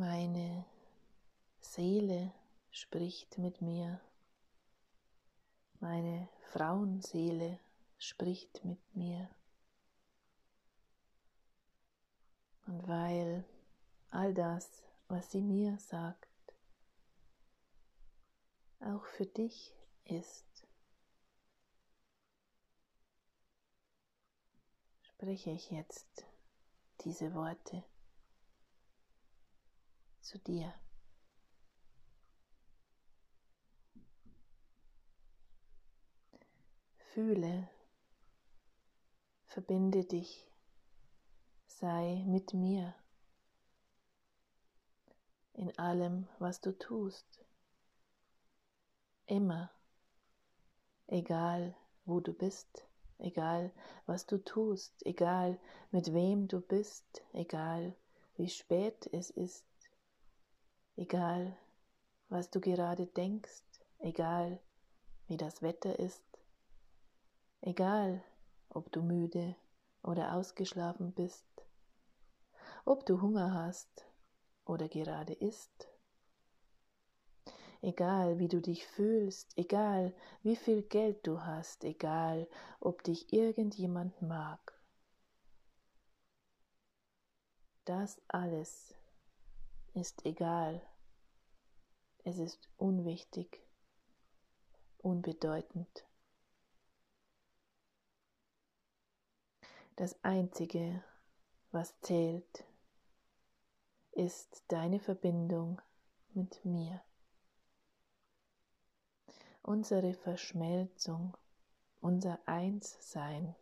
Meine Seele spricht mit mir. Meine Frauenseele spricht mit mir. Und weil all das, was sie mir sagt, auch für dich ist, spreche ich jetzt diese Worte zu dir. Fühle, verbinde dich, sei mit mir in allem, was du tust, immer, egal wo du bist, egal was du tust, egal mit wem du bist, egal wie spät es ist, egal was du gerade denkst, egal wie das Wetter ist, egal ob du müde oder ausgeschlafen bist, ob du Hunger hast oder gerade isst, egal wie du dich fühlst, egal wie viel Geld du hast, egal ob dich irgendjemand mag. Das alles ist egal. Es ist unwichtig, unbedeutend. Das Einzige, was zählt, ist deine Verbindung mit mir. Unsere Verschmelzung, unser Einssein.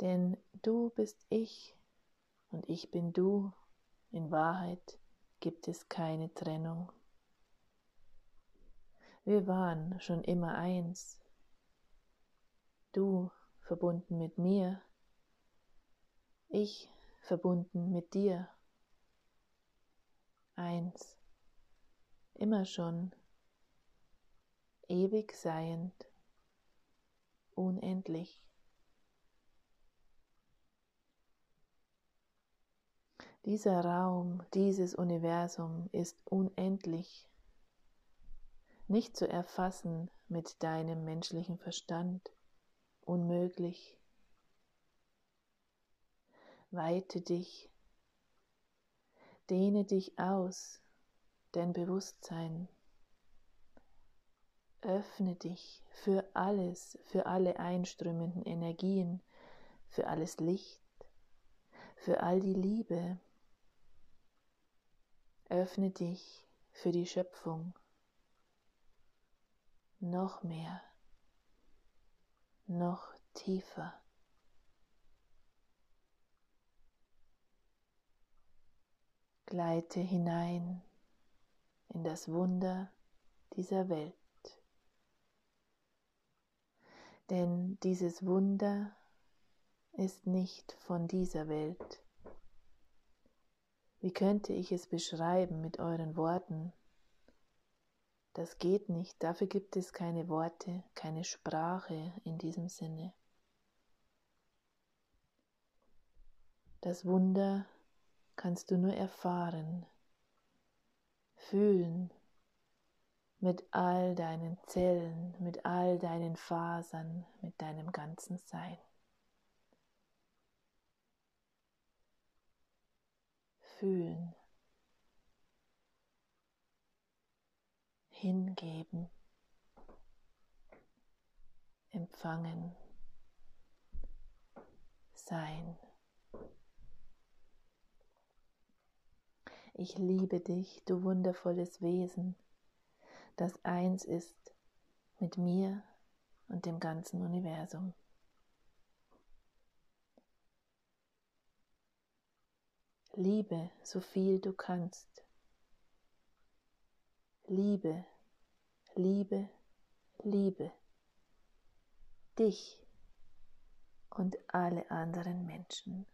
Denn du bist ich und ich bin du in Wahrheit gibt es keine Trennung. Wir waren schon immer eins. Du verbunden mit mir, ich verbunden mit dir. Eins, immer schon, ewig seiend, unendlich. Dieser Raum, dieses Universum ist unendlich, nicht zu erfassen mit deinem menschlichen Verstand, unmöglich. Weite dich, dehne dich aus, dein Bewusstsein. Öffne dich für alles, für alle einströmenden Energien, für alles Licht, für all die Liebe, Öffne dich für die Schöpfung noch mehr, noch tiefer. Gleite hinein in das Wunder dieser Welt. Denn dieses Wunder ist nicht von dieser Welt. Wie könnte ich es beschreiben mit euren Worten? Das geht nicht, dafür gibt es keine Worte, keine Sprache in diesem Sinne. Das Wunder kannst du nur erfahren, fühlen mit all deinen Zellen, mit all deinen Fasern, mit deinem ganzen Sein. Fühlen, hingeben, empfangen, sein. Ich liebe dich, du wundervolles Wesen, das eins ist mit mir und dem ganzen Universum. Liebe so viel du kannst. Liebe, Liebe, Liebe. Dich und alle anderen Menschen.